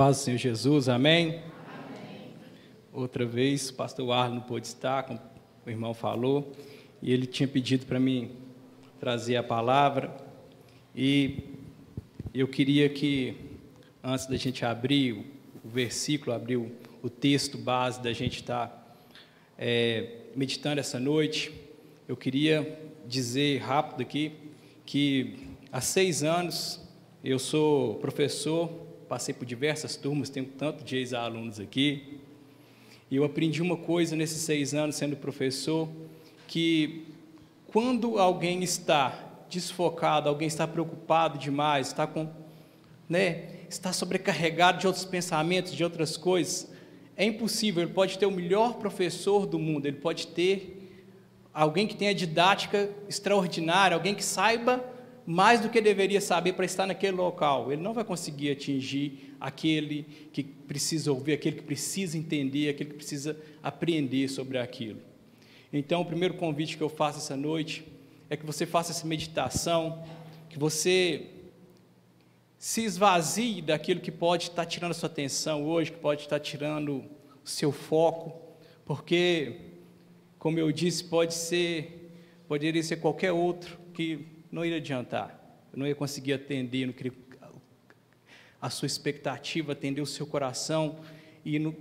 paz do Senhor Jesus, amém? amém. Outra vez, o pastor Arlo não pôde estar, como o irmão falou, e ele tinha pedido para mim trazer a palavra, e eu queria que, antes da gente abrir o, versículo, abrir o, o, texto base da gente estar tá, é, meditando essa noite, eu queria dizer rápido aqui que há seis anos eu sou professor passei por diversas turmas, tenho tanto de ex-alunos aqui, e eu aprendi uma coisa nesses seis anos sendo professor, que quando alguém está desfocado, alguém está preocupado demais, está com, né, está sobrecarregado de outros pensamentos, de outras coisas, é impossível. Ele pode ter o melhor professor do mundo, ele pode ter alguém que tenha didática extraordinária, alguém que saiba mais do que deveria saber para estar naquele local. Ele não vai conseguir atingir aquele que precisa ouvir, aquele que precisa entender, aquele que precisa aprender sobre aquilo. Então, o primeiro convite que eu faço essa noite é que você faça essa meditação, que você se esvazie daquilo que pode estar tirando a sua atenção hoje, que pode estar tirando o seu foco, porque, como eu disse, pode ser, poderia ser qualquer outro que não ia adiantar. Eu não ia conseguir atender no que a sua expectativa, atender o seu coração e no,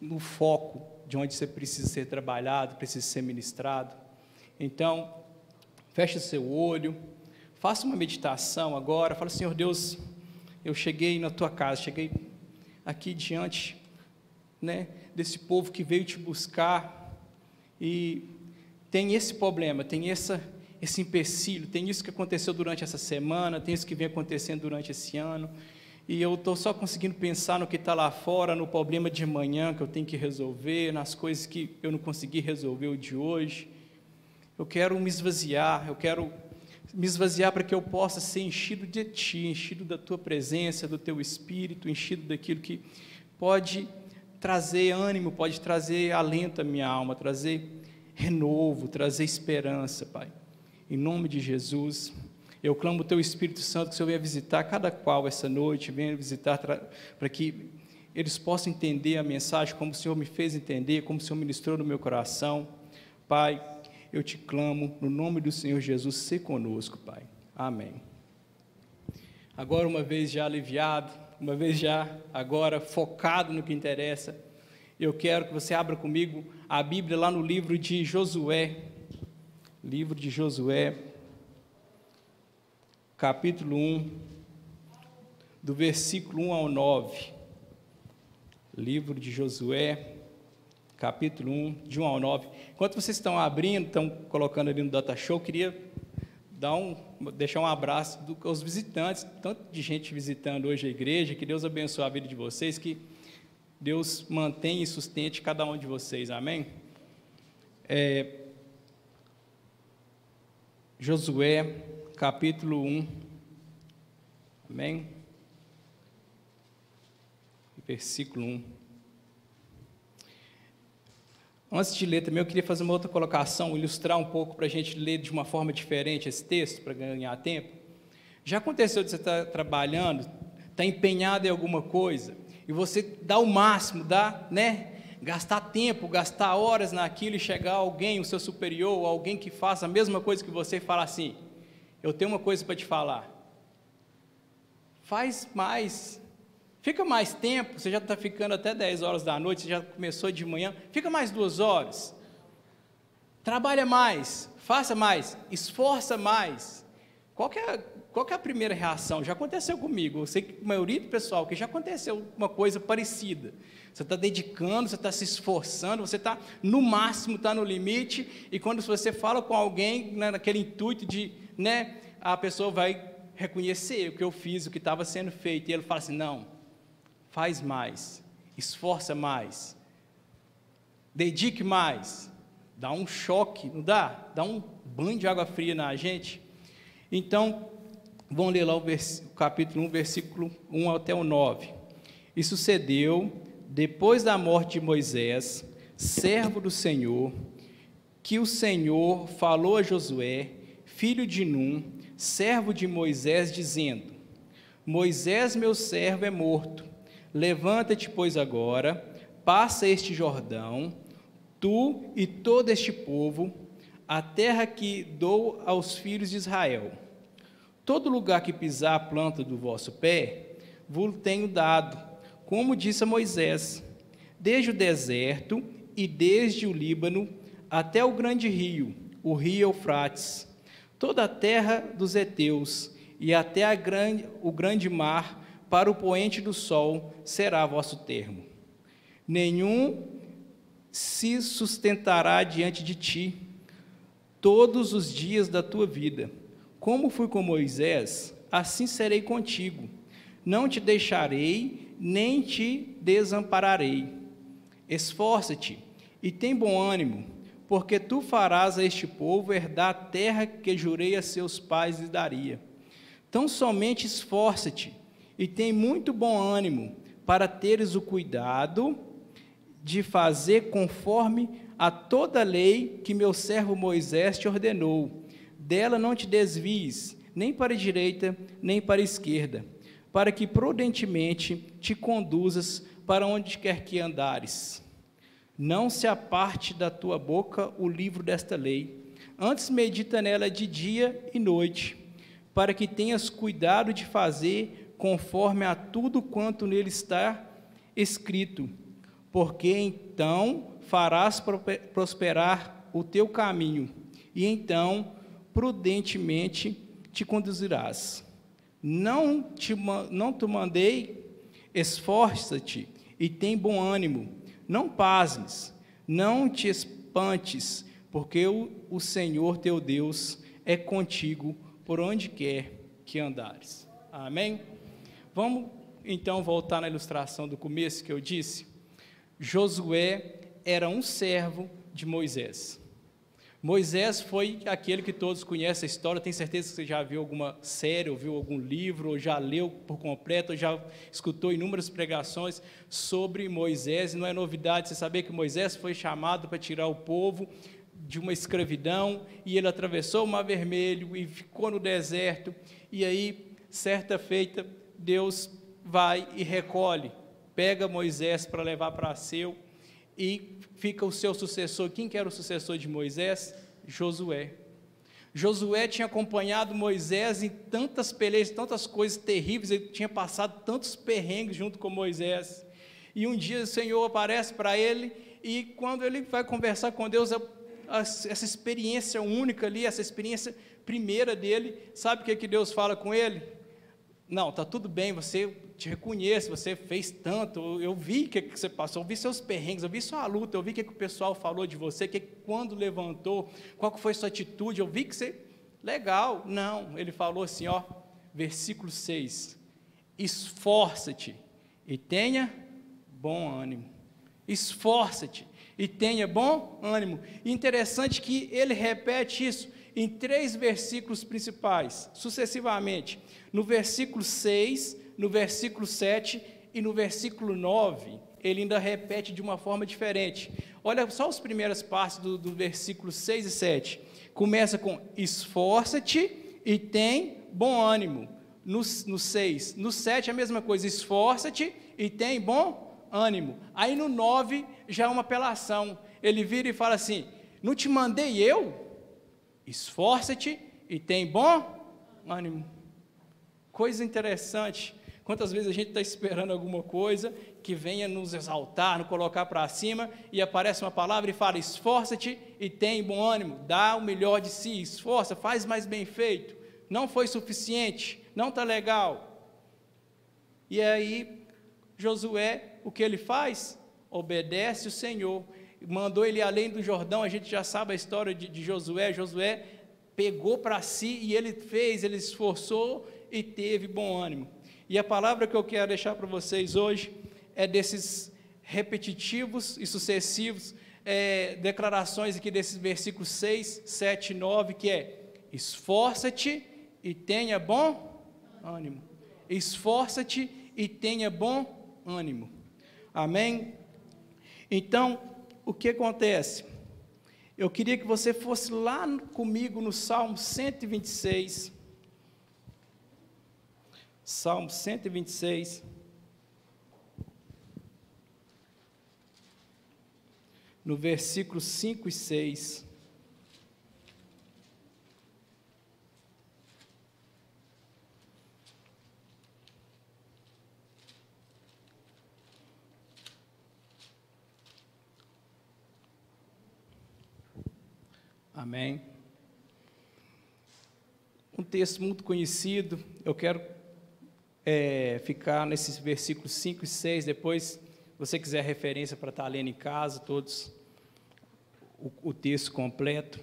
no foco de onde você precisa ser trabalhado, precisa ser ministrado. Então, feche seu olho, faça uma meditação agora, fala, Senhor Deus, eu cheguei na tua casa, cheguei aqui diante né, desse povo que veio te buscar e tem esse problema, tem essa esse empecilho, tem isso que aconteceu durante essa semana, tem isso que vem acontecendo durante esse ano, e eu estou só conseguindo pensar no que está lá fora, no problema de amanhã que eu tenho que resolver, nas coisas que eu não consegui resolver o de hoje. Eu quero me esvaziar, eu quero me esvaziar para que eu possa ser enchido de Ti, enchido da Tua presença, do Teu Espírito, enchido daquilo que pode trazer ânimo, pode trazer alento à minha alma, trazer renovo, trazer esperança, Pai. Em nome de Jesus, eu clamo o Teu Espírito Santo que o Senhor venha visitar cada qual essa noite, venha visitar para que eles possam entender a mensagem como o Senhor me fez entender, como o Senhor ministrou no meu coração. Pai, eu te clamo no nome do Senhor Jesus, se conosco, Pai. Amém. Agora, uma vez já aliviado, uma vez já agora focado no que interessa, eu quero que você abra comigo a Bíblia lá no livro de Josué, Livro de Josué, capítulo 1, do versículo 1 ao 9. Livro de Josué, capítulo 1, de 1 ao 9. Enquanto vocês estão abrindo, estão colocando ali no Data Show, queria dar um, deixar um abraço do, aos visitantes, tanto de gente visitando hoje a igreja, que Deus abençoe a vida de vocês, que Deus mantenha e sustente cada um de vocês, amém? É, Josué, capítulo 1. Amém? Versículo 1. Antes de ler também, eu queria fazer uma outra colocação, ilustrar um pouco para a gente ler de uma forma diferente esse texto, para ganhar tempo. Já aconteceu de você estar trabalhando, estar empenhado em alguma coisa, e você dá o máximo, dá, né? Gastar tempo, gastar horas naquilo e chegar alguém, o seu superior, alguém que faça a mesma coisa que você e falar assim: Eu tenho uma coisa para te falar. Faz mais, fica mais tempo, você já está ficando até 10 horas da noite, você já começou de manhã, fica mais duas horas. Trabalha mais, faça mais, esforça mais. Qual é, qual é a primeira reação? Já aconteceu comigo, eu sei que a maioria do pessoal que já aconteceu uma coisa parecida você está dedicando, você está se esforçando, você está no máximo, está no limite, e quando você fala com alguém, né, naquele intuito de, né, a pessoa vai reconhecer o que eu fiz, o que estava sendo feito, e ele fala assim: não, faz mais, esforça mais, dedique mais, dá um choque, não dá? Dá um banho de água fria na gente. Então, vamos ler lá o, o capítulo 1, versículo 1 até o 9. E sucedeu depois da morte de Moisés, servo do Senhor, que o Senhor falou a Josué, filho de Num, servo de Moisés, dizendo: Moisés, meu servo, é morto. Levanta-te, pois, agora, passa este Jordão, tu e todo este povo, a terra que dou aos filhos de Israel. Todo lugar que pisar a planta do vosso pé, vos tenho dado, como disse a Moisés, desde o deserto e desde o Líbano até o grande rio, o rio Eufrates, toda a terra dos heteus e até grande, o grande mar para o poente do sol será vosso termo. Nenhum se sustentará diante de ti todos os dias da tua vida. Como fui com Moisés, assim serei contigo. Não te deixarei, nem te desampararei. Esforça-te e tem bom ânimo, porque tu farás a este povo herdar a terra que jurei a seus pais lhe daria. Tão somente esforça-te e tem muito bom ânimo, para teres o cuidado de fazer conforme a toda a lei que meu servo Moisés te ordenou. Dela não te desvies, nem para a direita, nem para a esquerda, para que prudentemente te conduzas para onde quer que andares. Não se aparte da tua boca o livro desta lei, antes medita nela de dia e noite, para que tenhas cuidado de fazer conforme a tudo quanto nele está escrito, porque então farás prosperar o teu caminho, e então prudentemente te conduzirás. Não te, não te mandei, esforça-te e tem bom ânimo não pasmes, não te espantes, porque o, o Senhor teu Deus é contigo por onde quer que andares. Amém? Vamos então voltar na ilustração do começo que eu disse. Josué era um servo de Moisés. Moisés foi aquele que todos conhecem a história, tenho certeza que você já viu alguma série, ou viu algum livro, ou já leu por completo, ou já escutou inúmeras pregações sobre Moisés, não é novidade você saber que Moisés foi chamado para tirar o povo de uma escravidão, e ele atravessou o Mar Vermelho e ficou no deserto, e aí, certa feita, Deus vai e recolhe, pega Moisés para levar para seu, e fica o seu sucessor. Quem que era o sucessor de Moisés? Josué. Josué tinha acompanhado Moisés em tantas pelejas, tantas coisas terríveis, ele tinha passado tantos perrengues junto com Moisés. E um dia o Senhor aparece para ele, e quando ele vai conversar com Deus, essa experiência única ali, essa experiência primeira dele, sabe o que, que Deus fala com ele? Não, está tudo bem, você te reconheço, você fez tanto, eu vi o que, você passou, eu vi seus perrengues, eu vi sua luta, eu vi o que, o pessoal falou de você, que quando levantou, qual foi sua atitude, eu vi que você. Legal. Não, ele falou assim, ó, versículo 6. Esforça-te e tenha bom ânimo. Esforça-te e tenha bom ânimo. Interessante que ele repete isso em três versículos principais, sucessivamente. No versículo 6, no versículo 7 e no versículo 9, ele ainda repete de uma forma diferente. Olha só as primeiras partes do, do versículo 6 e 7. Começa com esforça-te e tem bom ânimo. No, no 6. No 7 a mesma coisa, esforça-te e tem bom ânimo. Aí no 9 já é uma apelação. Ele vira e fala assim: Não te mandei eu? Esforça-te e tem bom ânimo. Coisa interessante. Quantas vezes a gente está esperando alguma coisa que venha nos exaltar, nos colocar para cima, e aparece uma palavra e fala: esforça-te e tem bom ânimo, dá o melhor de si, esforça, faz mais bem feito. Não foi suficiente, não está legal. E aí, Josué, o que ele faz? Obedece o Senhor. Mandou ele além do Jordão, a gente já sabe a história de, de Josué. Josué pegou para si e ele fez, ele esforçou e teve bom ânimo. E a palavra que eu quero deixar para vocês hoje é desses repetitivos e sucessivos é, declarações aqui desses versículos 6, 7 e 9, que é: esforça-te e tenha bom ânimo. Esforça-te e tenha bom ânimo. Amém? Então, o que acontece? Eu queria que você fosse lá comigo no Salmo 126. Salmo 126. No versículo 5 e 6. Amém. Um texto muito conhecido, eu quero é, ficar nesses versículos 5 e 6, depois, você quiser referência para estar lendo em casa, todos, o, o texto completo.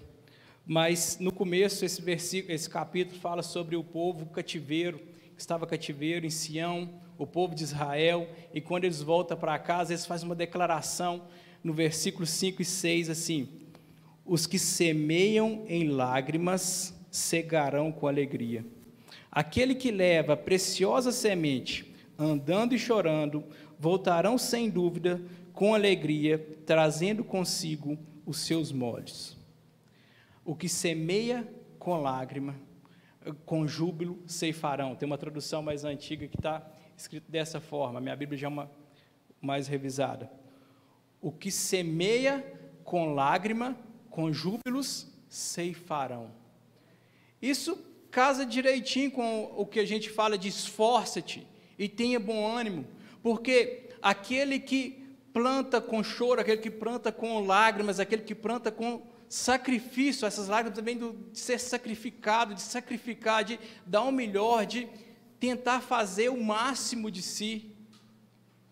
Mas no começo, esse versículo, esse capítulo fala sobre o povo cativeiro, que estava cativeiro em Sião, o povo de Israel, e quando eles voltam para casa, eles fazem uma declaração no versículo 5 e 6 assim: os que semeiam em lágrimas cegarão com alegria. Aquele que leva preciosa semente, andando e chorando, voltarão sem dúvida com alegria, trazendo consigo os seus molhos. O que semeia com lágrima, com júbilo ceifarão. Tem uma tradução mais antiga que está escrito dessa forma. Minha Bíblia já é uma mais revisada. O que semeia com lágrima, com júbilos ceifarão. Isso casa direitinho com o que a gente fala de esforça-te e tenha bom ânimo, porque aquele que planta com choro, aquele que planta com lágrimas, aquele que planta com sacrifício, essas lágrimas vêm de ser sacrificado, de sacrificar, de dar o melhor, de tentar fazer o máximo de si,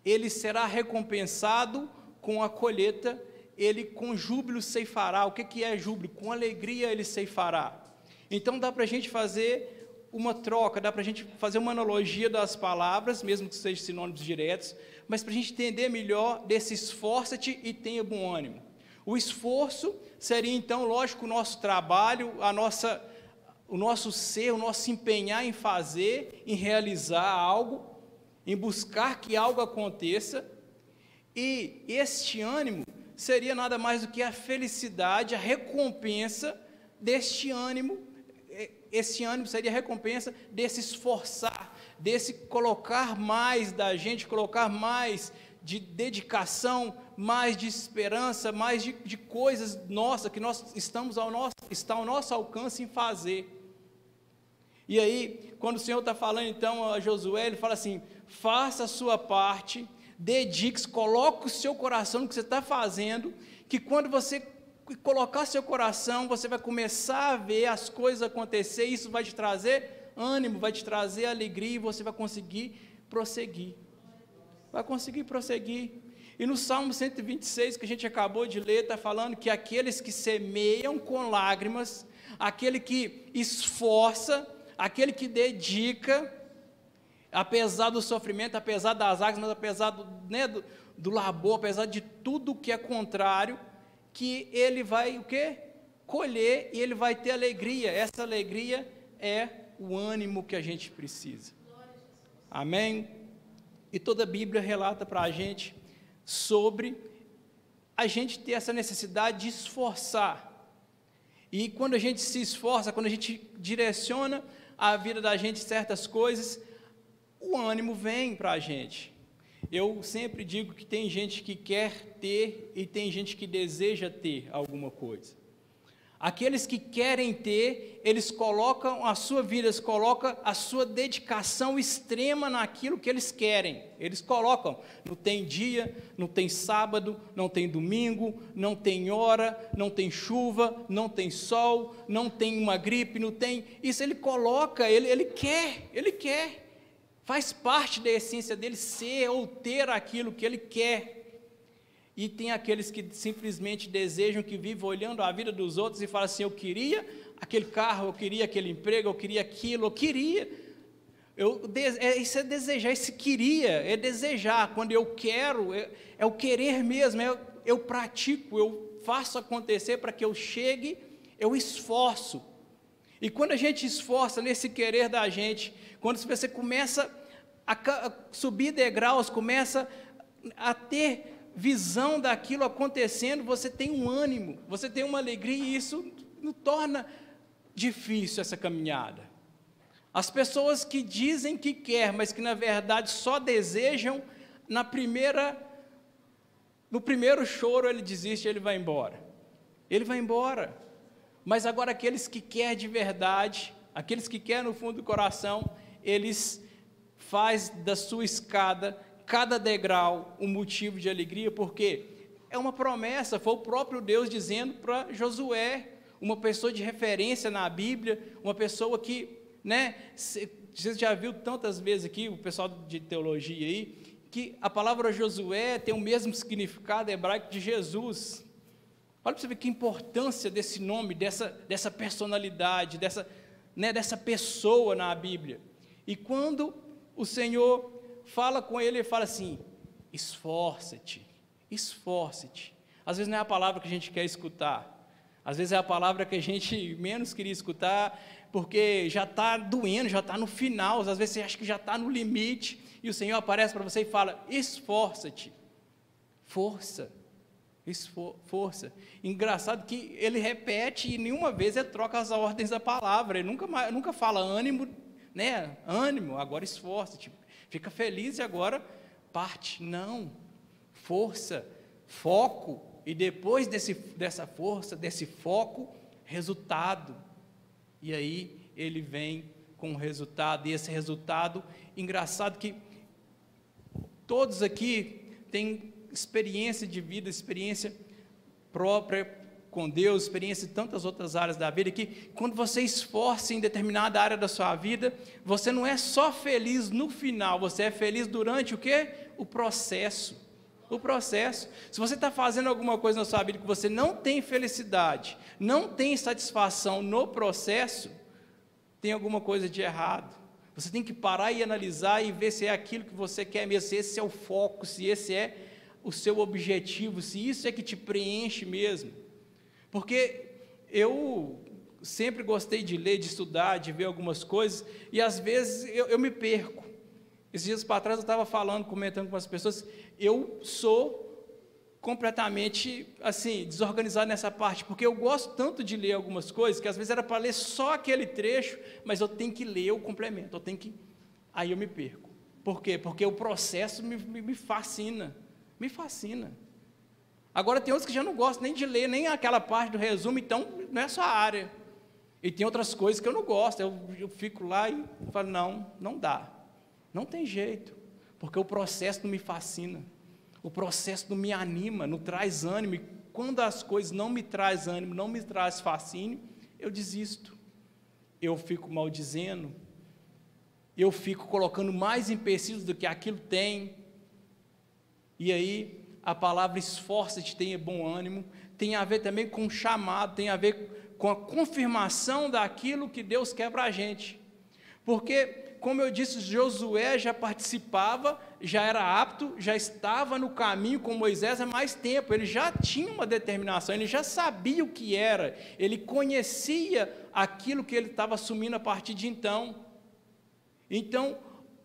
ele será recompensado com a colheita ele com júbilo ceifará. O que, que é júbilo? Com alegria ele ceifará. Então dá para a gente fazer uma troca, dá para a gente fazer uma analogia das palavras, mesmo que sejam sinônimos diretos, mas para a gente entender melhor desse esforça-te e tenha bom ânimo. O esforço seria então, lógico, o nosso trabalho, a nossa, o nosso ser, o nosso empenhar em fazer, em realizar algo, em buscar que algo aconteça. E este ânimo seria nada mais do que a felicidade, a recompensa deste ânimo. Esse ânimo seria a recompensa desse esforçar, desse colocar mais da gente, colocar mais de dedicação, mais de esperança, mais de, de coisas nossas que nós estamos ao nosso, está ao nosso alcance em fazer. E aí, quando o Senhor está falando então a Josué, ele fala assim: faça a sua parte, dedique-se, coloque o seu coração no que você está fazendo, que quando você colocar seu coração, você vai começar a ver as coisas acontecer, isso vai te trazer ânimo, vai te trazer alegria e você vai conseguir prosseguir. Vai conseguir prosseguir. E no Salmo 126, que a gente acabou de ler, está falando que aqueles que semeiam com lágrimas, aquele que esforça, aquele que dedica, apesar do sofrimento, apesar das águas, mas apesar do, né, do, do labor, apesar de tudo que é contrário, que ele vai o quê? Colher e ele vai ter alegria. Essa alegria é o ânimo que a gente precisa. Amém? E toda a Bíblia relata para a gente sobre a gente ter essa necessidade de esforçar. E quando a gente se esforça, quando a gente direciona a vida da gente certas coisas, o ânimo vem para a gente. Eu sempre digo que tem gente que quer ter e tem gente que deseja ter alguma coisa. Aqueles que querem ter, eles colocam a sua vida, eles colocam a sua dedicação extrema naquilo que eles querem. Eles colocam, não tem dia, não tem sábado, não tem domingo, não tem hora, não tem chuva, não tem sol, não tem uma gripe, não tem. Isso ele coloca, ele, ele quer, ele quer. Faz parte da essência dele ser ou ter aquilo que ele quer. E tem aqueles que simplesmente desejam, que vivem olhando a vida dos outros e falam assim: eu queria aquele carro, eu queria aquele emprego, eu queria aquilo, eu queria. Eu, é, isso é desejar, esse queria, é desejar. Quando eu quero, é, é o querer mesmo, é, eu pratico, eu faço acontecer para que eu chegue, eu esforço. E quando a gente esforça nesse querer da gente, quando você começa a subir degraus, começa a ter visão daquilo acontecendo, você tem um ânimo, você tem uma alegria, e isso não torna difícil essa caminhada. As pessoas que dizem que quer, mas que na verdade só desejam na primeira No primeiro choro ele desiste, ele vai embora. Ele vai embora. Mas agora aqueles que quer de verdade, aqueles que quer no fundo do coração, eles faz da sua escada cada degrau um motivo de alegria, porque é uma promessa, foi o próprio Deus dizendo para Josué, uma pessoa de referência na Bíblia, uma pessoa que, né, você já viu tantas vezes aqui, o pessoal de teologia aí, que a palavra Josué tem o mesmo significado hebraico de Jesus. Olha para você ver que importância desse nome, dessa, dessa personalidade, dessa, né, dessa pessoa na Bíblia. E quando o Senhor fala com ele, ele fala assim: esforça-te, esforça-te. Às vezes não é a palavra que a gente quer escutar, às vezes é a palavra que a gente menos queria escutar, porque já está doendo, já está no final, às vezes você acha que já está no limite, e o Senhor aparece para você e fala: esforça-te, força, força. Engraçado que ele repete e nenhuma vez ele troca as ordens da palavra, ele nunca, nunca fala ânimo, né? Ânimo, agora esforça-te, fica feliz e agora parte. Não, força, foco, e depois desse, dessa força, desse foco, resultado. E aí ele vem com o resultado, e esse resultado, engraçado que todos aqui têm experiência de vida, experiência própria com Deus, experiência em tantas outras áreas da vida, que quando você esforça em determinada área da sua vida, você não é só feliz no final, você é feliz durante o que? O processo. O processo. Se você está fazendo alguma coisa na sua vida que você não tem felicidade, não tem satisfação no processo, tem alguma coisa de errado. Você tem que parar e analisar e ver se é aquilo que você quer mesmo, se esse é o foco, se esse é o seu objetivo, se isso é que te preenche mesmo. Porque eu sempre gostei de ler, de estudar, de ver algumas coisas, e às vezes eu, eu me perco. Esses dias para trás eu estava falando, comentando com as pessoas, eu sou completamente assim, desorganizado nessa parte, porque eu gosto tanto de ler algumas coisas que às vezes era para ler só aquele trecho, mas eu tenho que ler o complemento, eu tenho que. Aí eu me perco. Por quê? Porque o processo me, me, me fascina. Me fascina. Agora tem outros que já não gostam nem de ler, nem aquela parte do resumo, então não é a área. E tem outras coisas que eu não gosto. Eu, eu fico lá e falo, não, não dá. Não tem jeito. Porque o processo não me fascina. O processo não me anima, não traz ânimo. E quando as coisas não me traz ânimo, não me traz fascínio, eu desisto. Eu fico maldizendo. Eu fico colocando mais empecilhos do que aquilo tem. E aí a palavra esforça-te, tenha bom ânimo, tem a ver também com chamado, tem a ver com a confirmação daquilo que Deus quer para a gente. Porque, como eu disse, Josué já participava, já era apto, já estava no caminho com Moisés há mais tempo, ele já tinha uma determinação, ele já sabia o que era, ele conhecia aquilo que ele estava assumindo a partir de então. Então,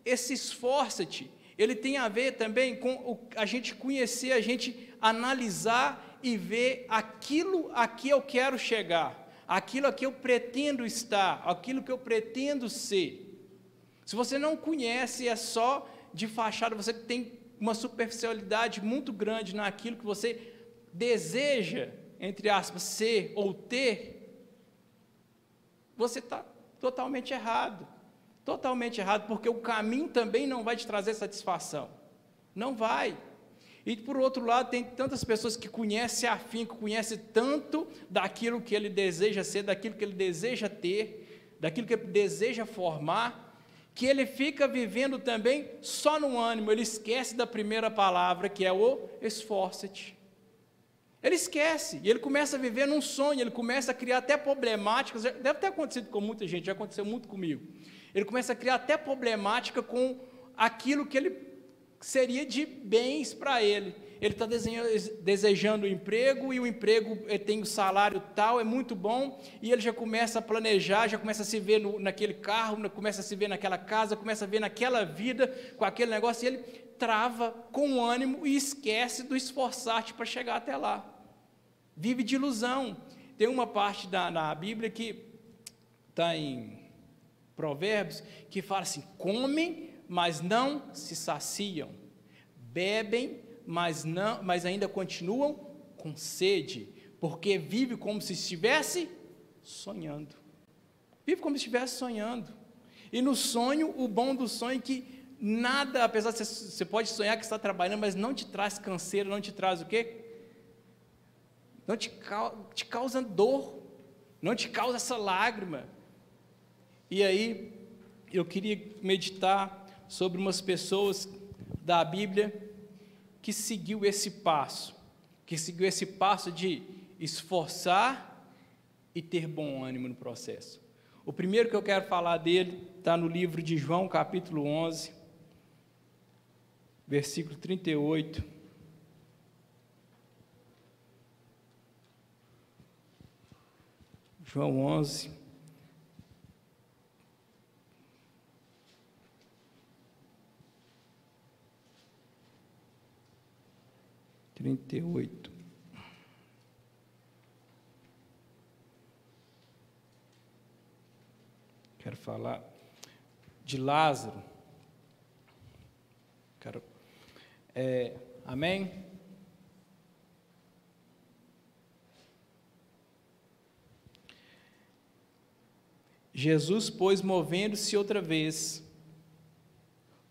esse esforça-te, ele tem a ver também com a gente conhecer, a gente analisar e ver aquilo a que eu quero chegar, aquilo a que eu pretendo estar, aquilo que eu pretendo ser. Se você não conhece, é só de fachada, você tem uma superficialidade muito grande naquilo que você deseja, entre aspas, ser ou ter, você está totalmente errado. Totalmente errado, porque o caminho também não vai te trazer satisfação. Não vai. E por outro lado, tem tantas pessoas que conhecem a fim, que conhecem tanto daquilo que ele deseja ser, daquilo que ele deseja ter, daquilo que ele deseja formar, que ele fica vivendo também só no ânimo, ele esquece da primeira palavra, que é o esforça-te. Ele esquece, e ele começa a viver num sonho, ele começa a criar até problemáticas, deve ter acontecido com muita gente, já aconteceu muito comigo. Ele começa a criar até problemática com aquilo que ele seria de bens para ele. Ele está desejando o emprego e o emprego tem o salário tal, é muito bom, e ele já começa a planejar, já começa a se ver no, naquele carro, começa a se ver naquela casa, começa a ver naquela vida com aquele negócio, e ele trava com ânimo e esquece do esforçar-te para chegar até lá. Vive de ilusão. Tem uma parte da, na Bíblia que está em Provérbios, que fala assim: comem, mas não se saciam, bebem, mas, não, mas ainda continuam com sede, porque vive como se estivesse sonhando. Vive como se estivesse sonhando. E no sonho, o bom do sonho é que nada, apesar de você, pode sonhar que está trabalhando, mas não te traz canseiro, não te traz o quê? Não te, te causa dor, não te causa essa lágrima. E aí, eu queria meditar sobre umas pessoas da Bíblia que seguiu esse passo, que seguiu esse passo de esforçar e ter bom ânimo no processo. O primeiro que eu quero falar dele está no livro de João, capítulo 11, versículo 38. João 11. Trinta e oito. Quero falar de Lázaro. Quero, é, amém? Jesus, pois, movendo-se outra vez,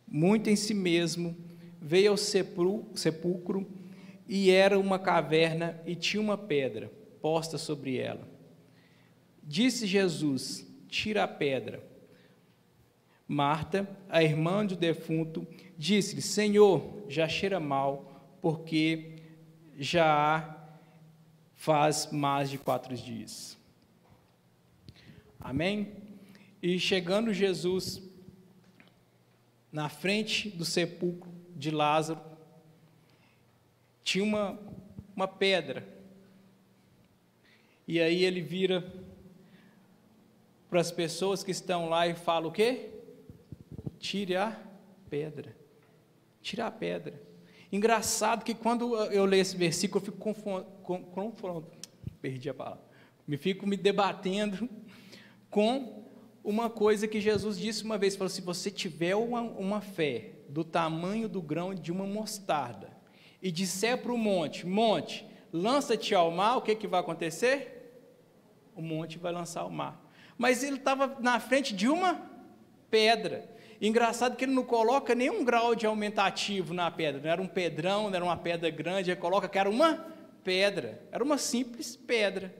muito em si mesmo, veio ao sepulcro e era uma caverna e tinha uma pedra posta sobre ela. Disse Jesus: Tira a pedra. Marta, a irmã do defunto, disse-lhe: Senhor, já cheira mal, porque já faz mais de quatro dias. Amém? E chegando Jesus na frente do sepulcro de Lázaro, tinha uma, uma pedra. E aí ele vira para as pessoas que estão lá e fala o quê? Tire a pedra. Tire a pedra. Engraçado que quando eu leio esse versículo, eu fico confrontando, perdi a palavra, me fico me debatendo com uma coisa que Jesus disse uma vez, falou: se você tiver uma, uma fé do tamanho do grão de uma mostarda e disser para o monte, monte, lança-te ao mar, o que, que vai acontecer? O monte vai lançar ao mar. Mas ele estava na frente de uma pedra. Engraçado que ele não coloca nenhum grau de aumentativo na pedra. Não era um pedrão, não era uma pedra grande, ele coloca que era uma pedra. Era uma simples pedra.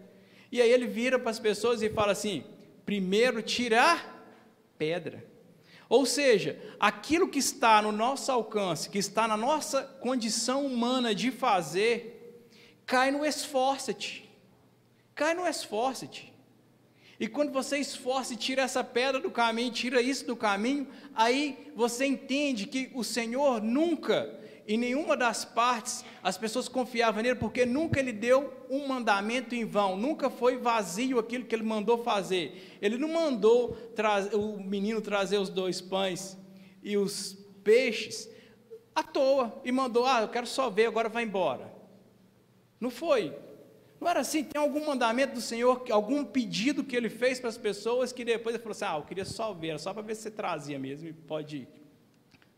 E aí ele vira para as pessoas e fala assim: primeiro tirar pedra. Ou seja, aquilo que está no nosso alcance, que está na nossa condição humana de fazer, cai no esforça-te. Cai no esforça-te. E quando você esforça e tira essa pedra do caminho, tira isso do caminho, aí você entende que o Senhor nunca em nenhuma das partes as pessoas confiavam nele, porque nunca ele deu um mandamento em vão, nunca foi vazio aquilo que ele mandou fazer. Ele não mandou o menino trazer os dois pães e os peixes à toa e mandou, ah, eu quero só ver, agora vai embora. Não foi. Não era assim, tem algum mandamento do Senhor, algum pedido que ele fez para as pessoas que depois ele falou assim: ah, eu queria só ver, só para ver se você trazia mesmo e pode ir.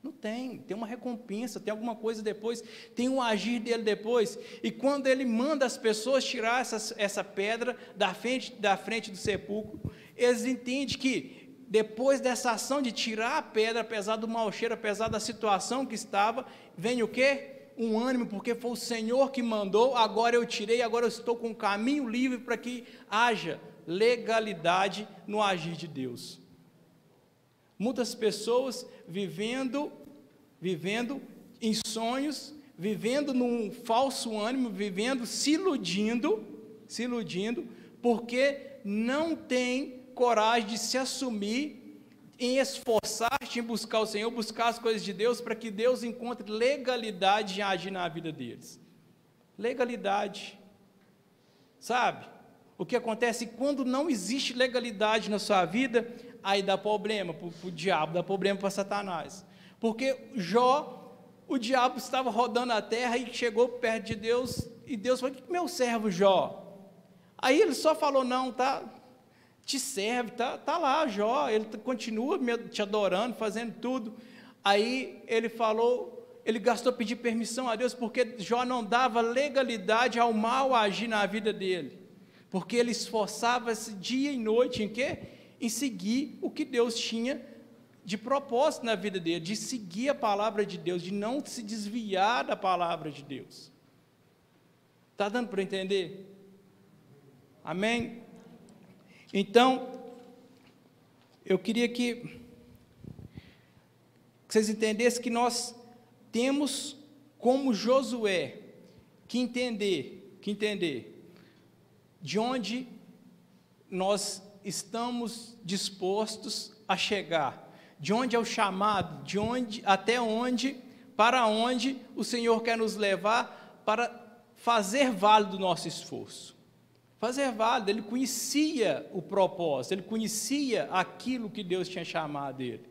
Não tem, tem uma recompensa, tem alguma coisa depois, tem um agir dele depois. E quando ele manda as pessoas tirar essa, essa pedra da frente, da frente do sepulcro, eles entendem que depois dessa ação de tirar a pedra, apesar do mau cheiro, apesar da situação que estava, vem o quê? Um ânimo, porque foi o Senhor que mandou, agora eu tirei, agora eu estou com um caminho livre para que haja legalidade no agir de Deus. Muitas pessoas vivendo, vivendo em sonhos, vivendo num falso ânimo, vivendo se iludindo, se iludindo, porque não tem coragem de se assumir em esforçar-se em buscar o Senhor, buscar as coisas de Deus, para que Deus encontre legalidade em agir na vida deles. Legalidade. Sabe? O que acontece quando não existe legalidade na sua vida, aí dá problema para o diabo, dá problema para Satanás. Porque Jó, o diabo estava rodando a terra e chegou perto de Deus, e Deus falou: Meu servo Jó. Aí ele só falou: Não, tá, te serve, tá, tá lá, Jó. Ele continua te adorando, fazendo tudo. Aí ele falou ele gastou pedir permissão a Deus porque Jó não dava legalidade ao mal agir na vida dele. Porque ele esforçava-se dia e noite em quê? Em seguir o que Deus tinha de propósito na vida dele, de seguir a palavra de Deus, de não se desviar da palavra de Deus. Está dando para entender? Amém? Então, eu queria que vocês entendessem que nós temos como Josué que entender, que entender de onde nós estamos dispostos a chegar, de onde é o chamado, de onde até onde, para onde o Senhor quer nos levar para fazer válido o nosso esforço. Fazer válido, ele conhecia o propósito, ele conhecia aquilo que Deus tinha chamado ele.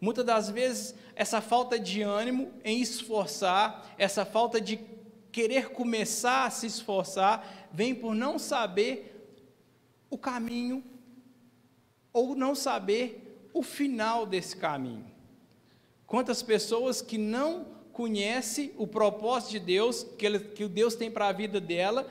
Muitas das vezes, essa falta de ânimo em esforçar, essa falta de querer começar a se esforçar, vem por não saber o caminho ou não saber o final desse caminho. Quantas pessoas que não conhecem o propósito de Deus, que, ele, que Deus tem para a vida dela,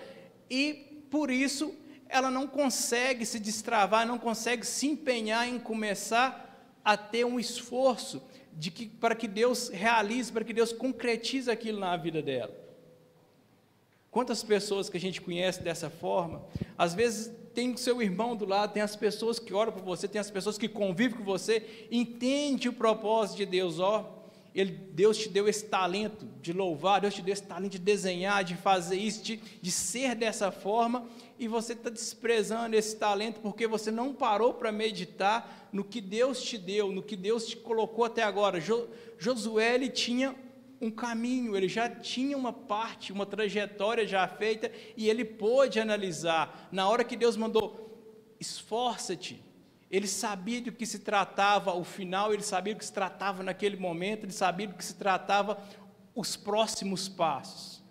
e por isso ela não consegue se destravar, não consegue se empenhar em começar a ter um esforço de que, para que Deus realize, para que Deus concretize aquilo na vida dela. Quantas pessoas que a gente conhece dessa forma, às vezes tem o seu irmão do lado, tem as pessoas que oram por você, tem as pessoas que convivem com você, entende o propósito de Deus, ó, ele, Deus te deu esse talento de louvar, Deus te deu esse talento de desenhar, de fazer isso, de, de ser dessa forma, e você está desprezando esse talento porque você não parou para meditar no que Deus te deu, no que Deus te colocou até agora. Jo, Josué ele tinha um caminho, ele já tinha uma parte, uma trajetória já feita e ele pôde analisar. Na hora que Deus mandou, esforça-te, ele sabia do que se tratava o final, ele sabia do que se tratava naquele momento, ele sabia do que se tratava os próximos passos.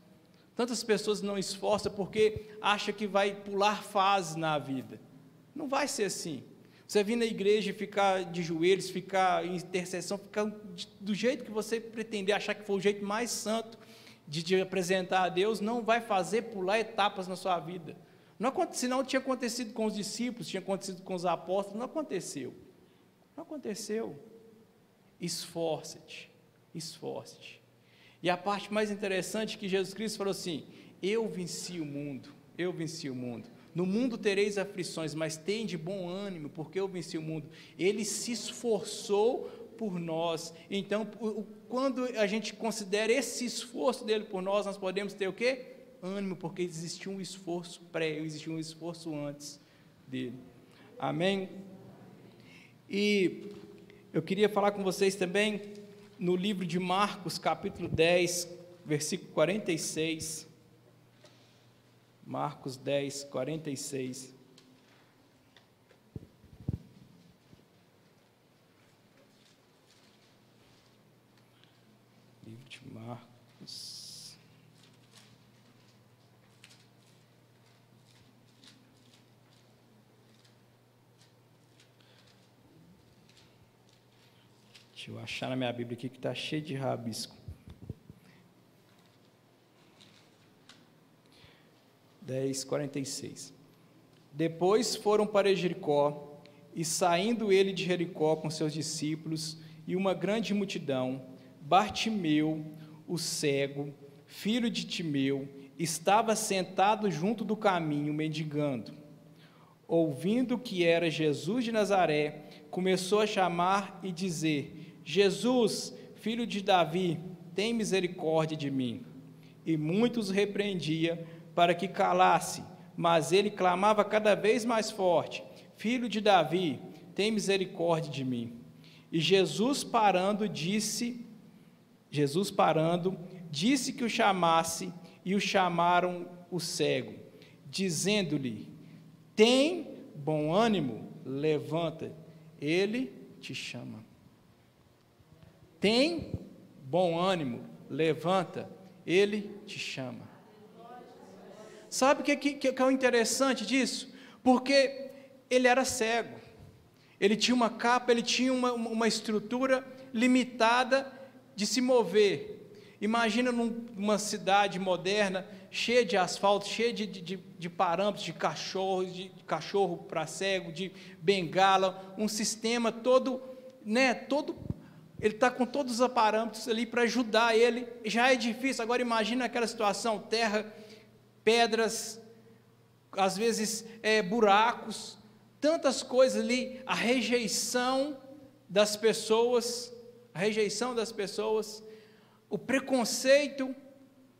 Tantas pessoas não esforçam porque acha que vai pular fases na vida. Não vai ser assim. Você vir na igreja e ficar de joelhos, ficar em intercessão, ficar do jeito que você pretender, achar que foi o jeito mais santo de, de apresentar a Deus, não vai fazer pular etapas na sua vida. Não, senão tinha acontecido com os discípulos, tinha acontecido com os apóstolos, não aconteceu. Não aconteceu. Esforça-te, esforça-te. E a parte mais interessante é que Jesus Cristo falou assim: Eu venci o mundo, eu venci o mundo. No mundo tereis aflições, mas tem de bom ânimo, porque eu venci o mundo. Ele se esforçou por nós. Então, quando a gente considera esse esforço dele por nós, nós podemos ter o quê? ânimo, porque existia um esforço pré, existia um esforço antes dele. Amém? E eu queria falar com vocês também no livro de Marcos, capítulo 10, versículo 46. Marcos 10, 46. Livro de Marcos. Deixa eu achar na minha Bíblia aqui que está cheio de rabisco. 10, 46. Depois foram para Jericó, e saindo ele de Jericó com seus discípulos e uma grande multidão, Bartimeu, o cego, filho de Timeu, estava sentado junto do caminho, mendigando. Ouvindo que era Jesus de Nazaré, começou a chamar e dizer: Jesus, filho de Davi, tem misericórdia de mim. E muitos repreendia para que calasse, mas ele clamava cada vez mais forte: Filho de Davi, tem misericórdia de mim. E Jesus parando disse: Jesus parando, disse que o chamasse, e o chamaram o cego, dizendo-lhe: Tem bom ânimo, levanta, ele te chama. Tem bom ânimo, levanta, ele te chama. Sabe o que, que, que é o interessante disso? Porque ele era cego, ele tinha uma capa, ele tinha uma, uma estrutura limitada de se mover. Imagina numa cidade moderna, cheia de asfalto, cheia de, de, de parâmetros, de cachorro, de, de cachorro para cego, de bengala, um sistema todo, né, todo, ele está com todos os parâmetros ali para ajudar ele, já é difícil, agora imagina aquela situação, terra, pedras, às vezes é, buracos, tantas coisas ali, a rejeição das pessoas, a rejeição das pessoas, o preconceito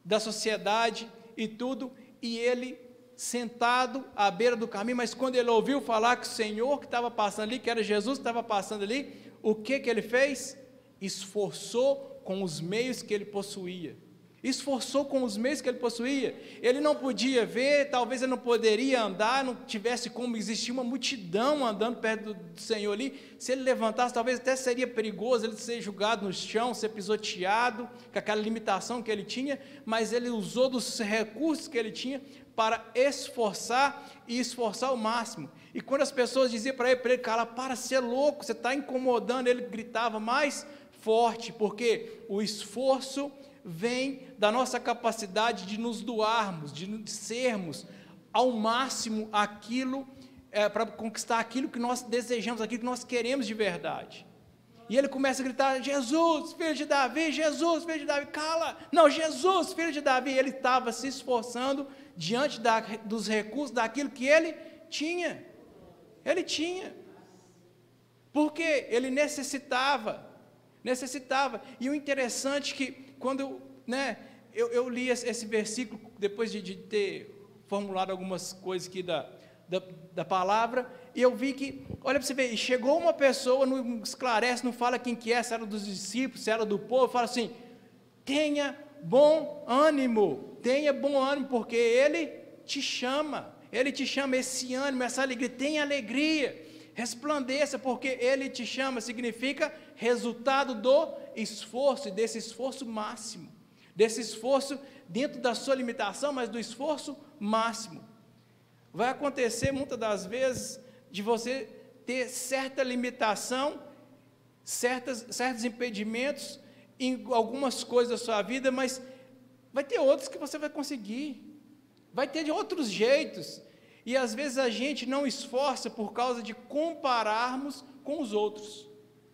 da sociedade e tudo, e ele sentado à beira do caminho, mas quando ele ouviu falar que o Senhor que estava passando ali, que era Jesus que estava passando ali, o que que ele fez? Esforçou com os meios que ele possuía esforçou com os meios que ele possuía. Ele não podia ver, talvez ele não poderia andar, não tivesse como existir uma multidão andando perto do Senhor ali. Se ele levantasse, talvez até seria perigoso ele ser julgado no chão, ser pisoteado, com aquela limitação que ele tinha, mas ele usou dos recursos que ele tinha para esforçar e esforçar ao máximo. E quando as pessoas diziam para ele, para ele, cara, para ser louco, você está incomodando, ele gritava mais forte, porque o esforço vem da nossa capacidade de nos doarmos, de sermos ao máximo aquilo, é, para conquistar aquilo que nós desejamos, aquilo que nós queremos de verdade. E ele começa a gritar: Jesus, filho de Davi, Jesus, filho de Davi, cala! Não, Jesus, filho de Davi. Ele estava se esforçando diante da, dos recursos daquilo que ele tinha. Ele tinha. Porque ele necessitava. Necessitava. E o interessante é que quando né, eu, eu li esse, versículo, depois de, de, ter formulado algumas coisas aqui da, da, da palavra, e eu vi que, olha para você ver, chegou uma pessoa, não esclarece, não fala quem que é, se era dos discípulos, se era do povo, fala assim, tenha bom ânimo, tenha bom ânimo, porque Ele te chama, Ele te chama, esse ânimo, essa alegria, tenha alegria, resplandeça, porque Ele te chama, significa resultado do esforço, e desse esforço máximo, desse esforço dentro da sua limitação, mas do esforço máximo. Vai acontecer muitas das vezes de você ter certa limitação, certas, certos impedimentos em algumas coisas da sua vida, mas vai ter outros que você vai conseguir, vai ter de outros jeitos, e às vezes a gente não esforça por causa de compararmos com os outros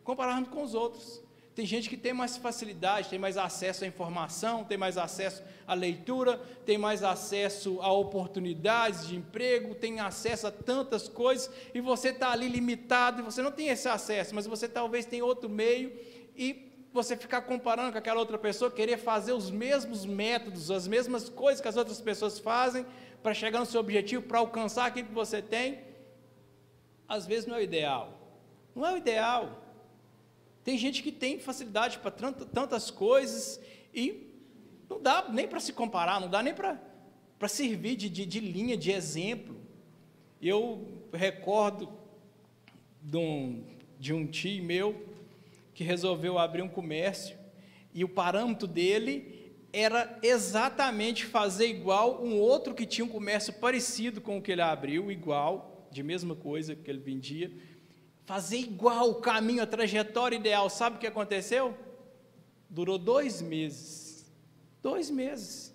compararmos com os outros. Tem gente que tem mais facilidade, tem mais acesso à informação, tem mais acesso à leitura, tem mais acesso a oportunidades de emprego, tem acesso a tantas coisas, e você está ali limitado, e você não tem esse acesso, mas você talvez tenha outro meio, e você ficar comparando com aquela outra pessoa, querer fazer os mesmos métodos, as mesmas coisas que as outras pessoas fazem, para chegar no seu objetivo, para alcançar aquilo que você tem, às vezes não é o ideal. Não é o ideal. Tem gente que tem facilidade para tantas coisas e não dá nem para se comparar, não dá nem para servir de, de, de, linha, de exemplo. Eu recordo de um, de um tio meu que resolveu abrir um comércio e o parâmetro dele era exatamente fazer igual um outro que tinha um comércio parecido com o que ele abriu, igual, de mesma coisa que ele vendia fazer igual o caminho, a trajetória ideal. Sabe o que aconteceu? Durou dois meses. Dois meses.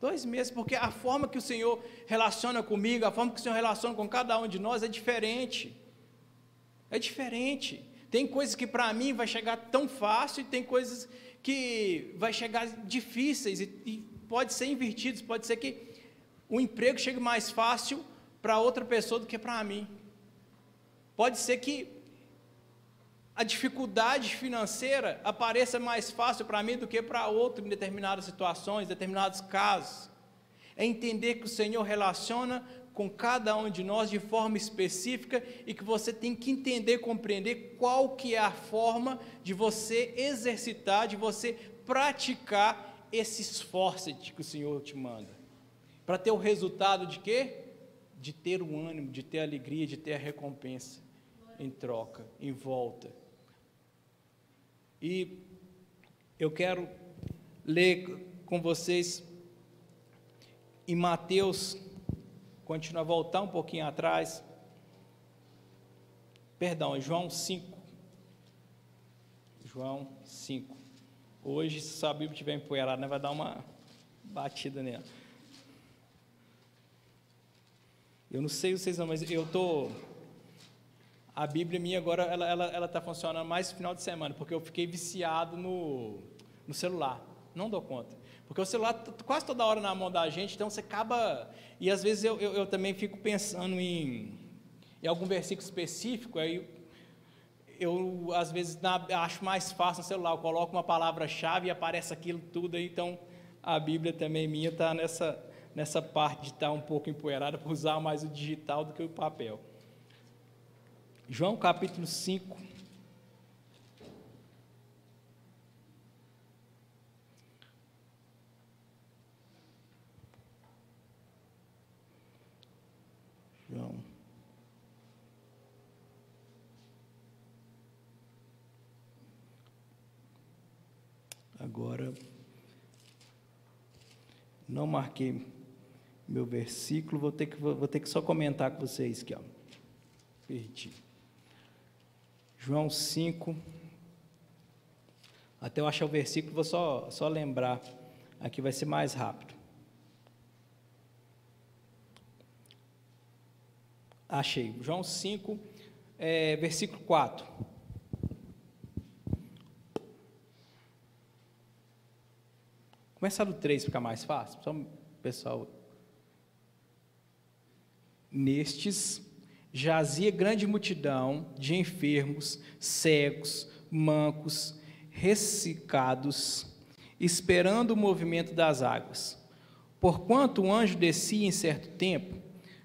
Dois meses, porque a forma que o Senhor relaciona comigo, a forma que o Senhor relaciona com cada um de nós é diferente. É diferente. Tem coisas que para mim vai chegar tão fácil e tem coisas que vai chegar difíceis e, e pode ser invertido, pode ser que o emprego chegue mais fácil para outra pessoa do que para mim. Pode ser que a dificuldade financeira apareça mais fácil para mim do que para outro em determinadas situações, em determinados casos. É entender que o Senhor relaciona com cada um de nós de forma específica e que você tem que entender, compreender qual que é a forma de você exercitar, de você praticar esse esforço que o Senhor te manda. Para ter o resultado de quê? De ter o ânimo, de ter a alegria, de ter a recompensa em troca, em volta. E eu quero ler com vocês em Mateus, continuar a voltar um pouquinho atrás. Perdão, João 5. João 5. Hoje, se a Bíblia estiver empoeirada, né, vai dar uma batida nela. Eu não sei vocês não, mas eu tô a Bíblia minha agora ela ela ela está funcionando mais no final de semana, porque eu fiquei viciado no, no celular. Não dou conta. Porque o celular quase toda hora na mão da gente, então você acaba. E às vezes eu, eu, eu também fico pensando em, em algum versículo específico, aí eu às vezes na, acho mais fácil no celular, eu coloco uma palavra-chave e aparece aquilo tudo, aí, então a Bíblia também minha está nessa, nessa parte de estar tá um pouco empoeirada, por usar mais o digital do que o papel. João capítulo 5. João. Agora, não marquei meu versículo, vou ter que, vou ter que só comentar com vocês aqui, ó. Perdi. João 5. Até eu achar o versículo, vou só, só lembrar. Aqui vai ser mais rápido. Achei. João 5, é, versículo 4. Começar do 3 fica mais fácil. Só, pessoal. Nestes jazia grande multidão de enfermos, cegos, mancos, ressecados, esperando o movimento das águas. Porquanto o anjo descia em certo tempo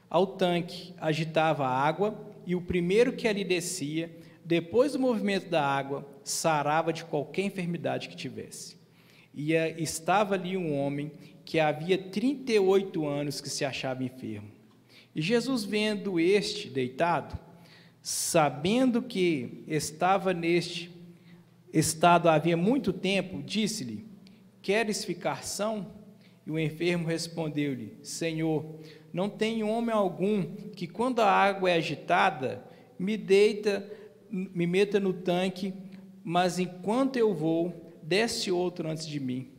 ao tanque, agitava a água, e o primeiro que ali descia, depois do movimento da água, sarava de qualquer enfermidade que tivesse. E estava ali um homem que havia 38 anos que se achava enfermo. E Jesus, vendo este deitado, sabendo que estava neste estado havia muito tempo, disse-lhe: Queres ficar são? E o enfermo respondeu-lhe: Senhor, não tem homem algum que, quando a água é agitada, me deita, me meta no tanque, mas enquanto eu vou, desce outro antes de mim.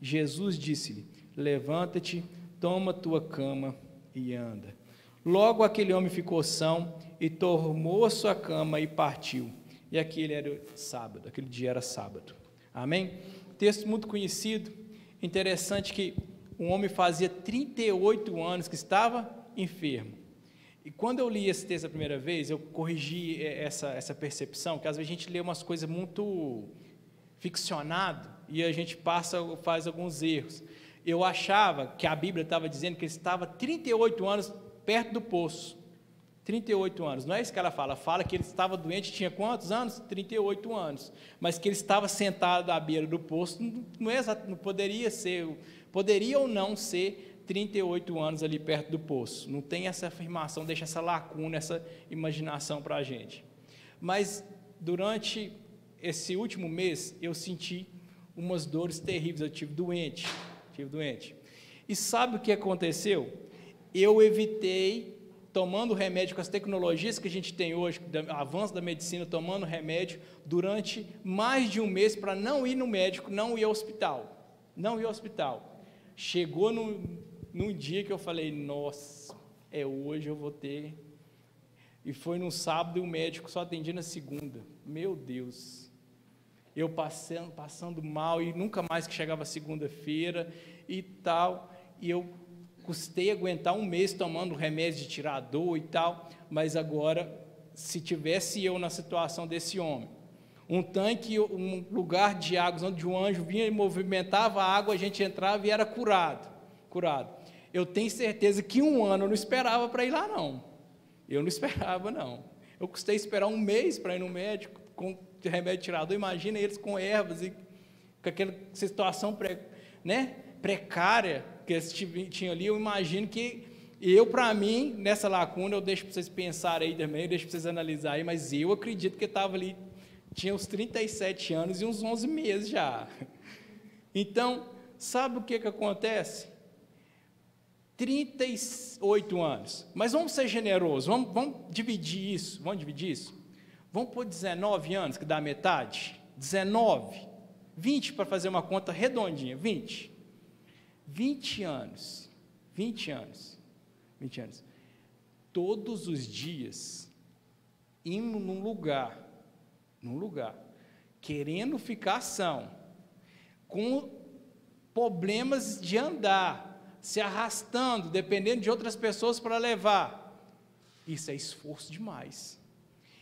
Jesus disse-lhe: Levanta-te, toma tua cama e anda. Logo aquele homem ficou são e tomou sua cama e partiu. E aquele era sábado, aquele dia era sábado. Amém? Texto muito conhecido, interessante que um homem fazia 38 anos que estava enfermo. E quando eu li esse texto a primeira vez, eu corrigi essa, essa percepção, que às vezes a gente lê umas coisas muito ficcionado e a gente passa, faz alguns erros. Eu achava que a Bíblia estava dizendo que ele estava 38 anos perto do poço. 38 anos. Não é isso que ela fala. Fala que ele estava doente, tinha quantos anos? 38 anos. Mas que ele estava sentado à beira do poço, não, é, não poderia ser, poderia ou não ser 38 anos ali perto do poço. Não tem essa afirmação, deixa essa lacuna, essa imaginação para a gente. Mas durante esse último mês, eu senti umas dores terríveis. Eu tive doente, tive doente. E sabe o que aconteceu? Eu evitei, tomando remédio com as tecnologias que a gente tem hoje, avanço da medicina, tomando remédio durante mais de um mês para não ir no médico, não ir ao hospital. Não ir ao hospital. Chegou no, num dia que eu falei, nossa, é hoje eu vou ter. E foi no sábado e o médico só atendia na segunda. Meu Deus. Eu passando, passando mal e nunca mais que chegava segunda-feira e tal. E eu custei aguentar um mês tomando remédio de tirar dor e tal, mas agora, se tivesse eu na situação desse homem, um tanque, um lugar de águas onde um anjo vinha e movimentava a água, a gente entrava e era curado, curado. Eu tenho certeza que um ano eu não esperava para ir lá, não. Eu não esperava, não. Eu custei esperar um mês para ir no médico com remédio tirador. Imagina eles com ervas e com aquela situação né, precária que eles tinham ali, eu imagino que eu, para mim, nessa lacuna, eu deixo para vocês pensarem aí também, eu deixo para vocês analisarem, mas eu acredito que estava ali, tinha uns 37 anos e uns 11 meses já. Então, sabe o que, que acontece? 38 anos. Mas vamos ser generosos, vamos, vamos dividir isso, vamos dividir isso. Vamos por 19 anos, que dá metade? 19. 20 para fazer uma conta redondinha, 20. 20 anos. 20 anos. 20 anos. Todos os dias indo num lugar, num lugar, querendo ficar são, com problemas de andar, se arrastando, dependendo de outras pessoas para levar. Isso é esforço demais.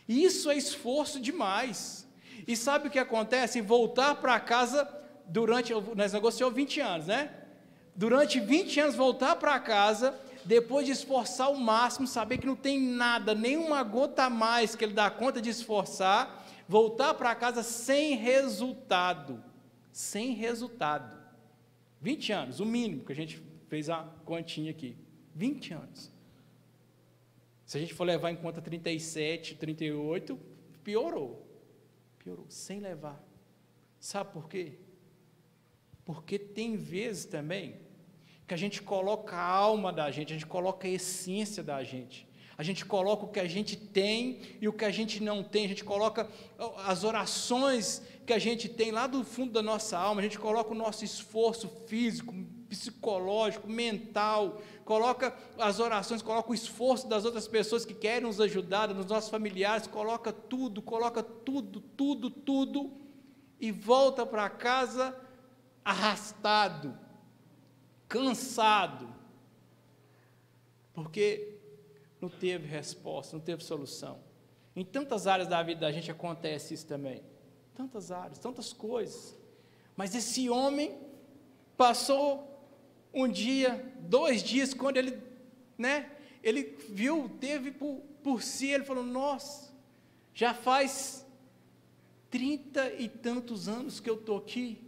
Isso é esforço demais. E sabe o que acontece? Voltar para casa durante. Nós negociamos 20 anos, né? Durante 20 anos, voltar para casa, depois de esforçar o máximo, saber que não tem nada, nenhuma gota a mais que ele dá conta de esforçar, voltar para casa sem resultado. Sem resultado. 20 anos, o mínimo que a gente fez a continha aqui. 20 anos. Se a gente for levar em conta 37, 38, piorou. Piorou, sem levar. Sabe por quê? Porque tem vezes também que a gente coloca a alma da gente, a gente coloca a essência da gente. A gente coloca o que a gente tem e o que a gente não tem. A gente coloca as orações que a gente tem lá do fundo da nossa alma. A gente coloca o nosso esforço físico, psicológico, mental, coloca as orações, coloca o esforço das outras pessoas que querem nos ajudar, dos nossos familiares, coloca tudo, coloca tudo, tudo, tudo e volta para casa arrastado, cansado, porque não teve resposta, não teve solução. Em tantas áreas da vida da gente acontece isso também. Tantas áreas, tantas coisas. Mas esse homem passou um dia, dois dias, quando ele, né, ele viu, teve por, por si, ele falou: Nossa, já faz trinta e tantos anos que eu estou aqui,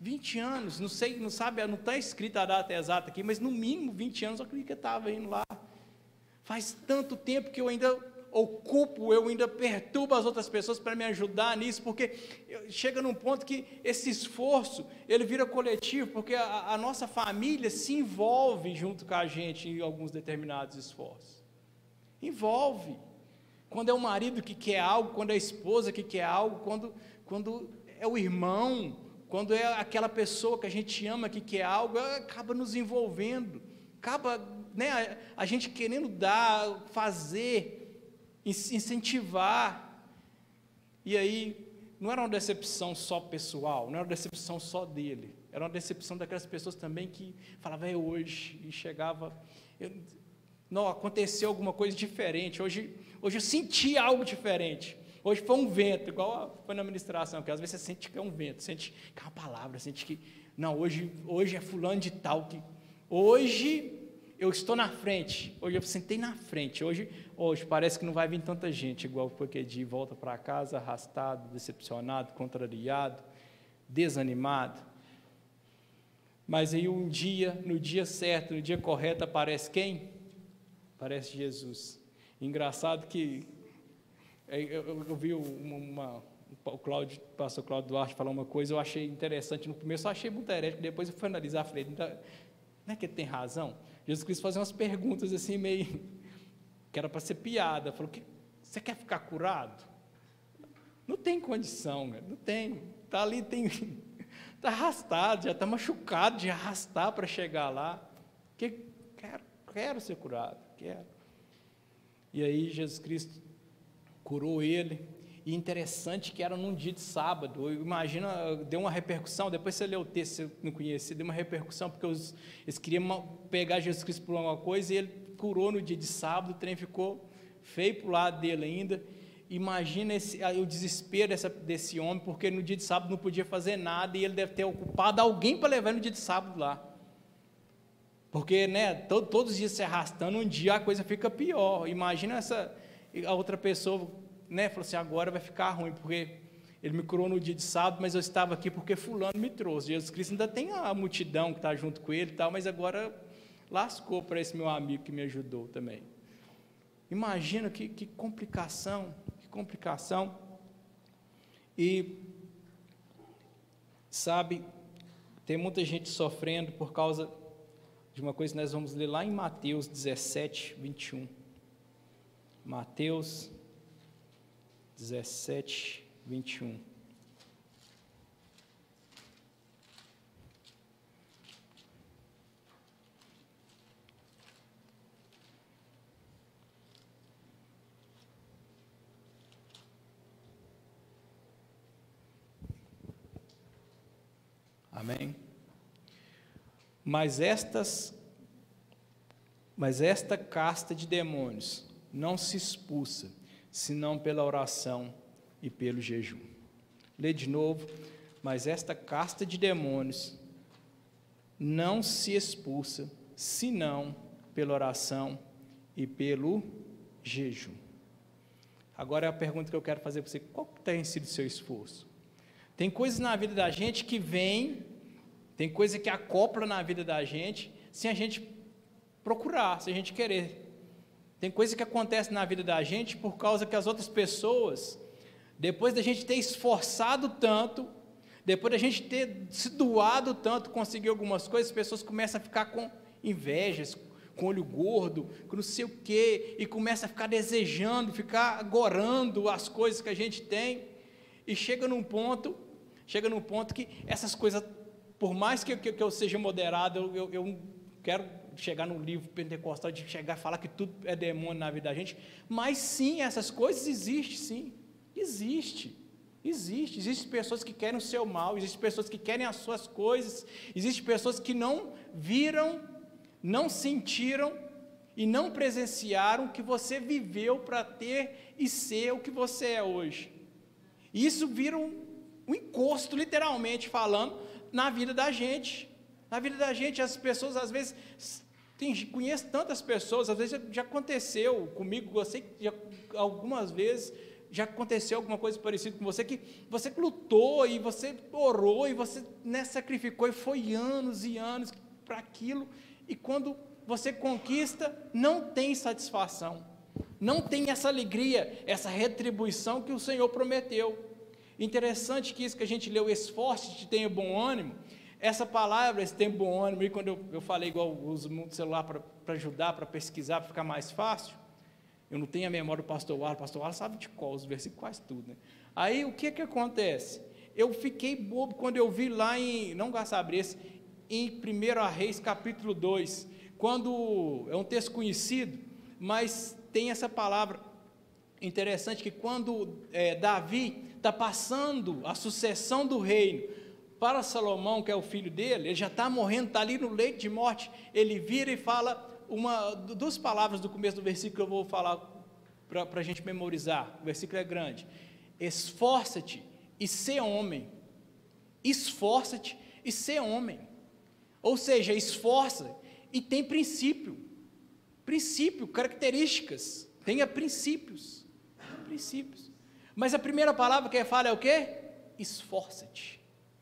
20 anos, não sei, não sabe, não está escrita a data exata aqui, mas no mínimo 20 anos eu acredito que estava indo lá. Faz tanto tempo que eu ainda ocupo, eu ainda perturbo as outras pessoas para me ajudar nisso, porque chega num ponto que esse esforço, ele vira coletivo, porque a, a nossa família se envolve junto com a gente em alguns determinados esforços. Envolve. Quando é o marido que quer algo, quando é a esposa que quer algo, quando, quando é o irmão, quando é aquela pessoa que a gente ama que quer algo, acaba nos envolvendo, acaba né, a, a gente querendo dar, fazer, incentivar. E aí, não era uma decepção só pessoal, não era uma decepção só dele, era uma decepção daquelas pessoas também que falavam, é hoje, e chegava, eu, não, aconteceu alguma coisa diferente, hoje, hoje eu senti algo diferente, hoje foi um vento, igual foi na administração, que às vezes você sente que é um vento, sente que é uma palavra, sente que, não, hoje, hoje é fulano de tal, que hoje eu estou na frente, hoje eu sentei na frente, hoje, hoje parece que não vai vir tanta gente, igual porque de volta para casa, arrastado, decepcionado, contrariado, desanimado. Mas aí um dia, no dia certo, no dia correto, aparece quem? Aparece Jesus. Engraçado que eu, vi uma, uma, o Cláudio, o pastor Cláudio Duarte falar uma coisa, eu achei interessante no começo, eu achei muito herético, depois eu fui analisar, falei, não é que ele tem razão? Jesus Cristo fazia umas perguntas assim, meio. que era para ser piada. Falou: que, Você quer ficar curado? Não tem condição, não tem. Está ali, tem. Está arrastado, já está machucado de arrastar para chegar lá. Que, quero, quero ser curado, quero. E aí Jesus Cristo curou ele, e interessante que era num dia de sábado. Imagina, deu uma repercussão. Depois você lê o texto, você não conhecia, deu uma repercussão, porque os, eles queriam pegar Jesus Cristo por alguma coisa e ele curou no dia de sábado. O trem ficou feio para o lado dele ainda. Imagina esse, o desespero dessa, desse homem, porque no dia de sábado não podia fazer nada e ele deve ter ocupado alguém para levar no dia de sábado lá. Porque né, todo, todos os dias se arrastando, um dia a coisa fica pior. Imagina essa, a outra pessoa né, falou assim: agora vai ficar ruim, porque ele me curou no dia de sábado, mas eu estava aqui porque Fulano me trouxe. Jesus Cristo ainda tem a multidão que está junto com ele e tal, mas agora lascou para esse meu amigo que me ajudou também. Imagina que, que complicação, que complicação. E, sabe, tem muita gente sofrendo por causa de uma coisa que nós vamos ler lá em Mateus 17, 21. Mateus 17, 21. Amém. Mas estas mas esta casta de demônios não se expulsa senão pela oração e pelo jejum. Lê de novo, mas esta casta de demônios não se expulsa senão pela oração e pelo jejum. Agora é a pergunta que eu quero fazer para você: qual tem sido o seu esforço? Tem coisas na vida da gente que vem, tem coisa que acopla na vida da gente, sem a gente procurar, sem a gente querer. Tem coisa que acontece na vida da gente por causa que as outras pessoas, depois da gente ter esforçado tanto, depois da gente ter se doado tanto, conseguir algumas coisas, as pessoas começam a ficar com invejas, com olho gordo, com não sei o quê, e começa a ficar desejando, ficar agorando as coisas que a gente tem, e chega num ponto, chega num ponto que essas coisas, por mais que, que, eu seja moderado, eu, eu, eu quero chegar no livro pentecostal de chegar e falar que tudo é demônio na vida da gente, mas sim, essas coisas existem, sim, existe. Existe, existem pessoas que querem o seu mal, existem pessoas que querem as suas coisas, existem pessoas que não viram não sentiram e não presenciaram o que você viveu para ter e ser o que você é hoje. Isso vira um, um encosto, literalmente falando, na vida da gente. Na vida da gente, as pessoas às vezes tem, conheço tantas pessoas, às vezes já, já aconteceu comigo, eu sei que já, algumas vezes já aconteceu alguma coisa parecida com você, que você lutou e você orou e você né, sacrificou e foi anos e anos para aquilo, e quando você conquista, não tem satisfação, não tem essa alegria, essa retribuição que o Senhor prometeu. Interessante que isso que a gente leu, esforce-te, tenha bom ânimo, essa palavra, esse tem bom ânimo, e quando eu, eu falei igual eu uso muito celular para ajudar, para pesquisar, para ficar mais fácil, eu não tenho a memória do pastor Arlo, o pastor Arlo sabe de qual, os versículos quase tudo, né? Aí o que que acontece? Eu fiquei bobo quando eu vi lá em, não Gaçabrece, em 1 Reis capítulo 2, quando é um texto conhecido, mas tem essa palavra interessante que quando é, Davi está passando a sucessão do reino para Salomão, que é o filho dele, ele já está morrendo, está ali no leito de morte, ele vira e fala uma duas palavras do começo do versículo que eu vou falar para a gente memorizar, o versículo é grande, esforça-te e ser homem, esforça-te e ser homem, ou seja, esforça e tem princípio. Princípio, características. Tenha princípios. Princípios. Mas a primeira palavra que ele fala é o quê? Esforça-te.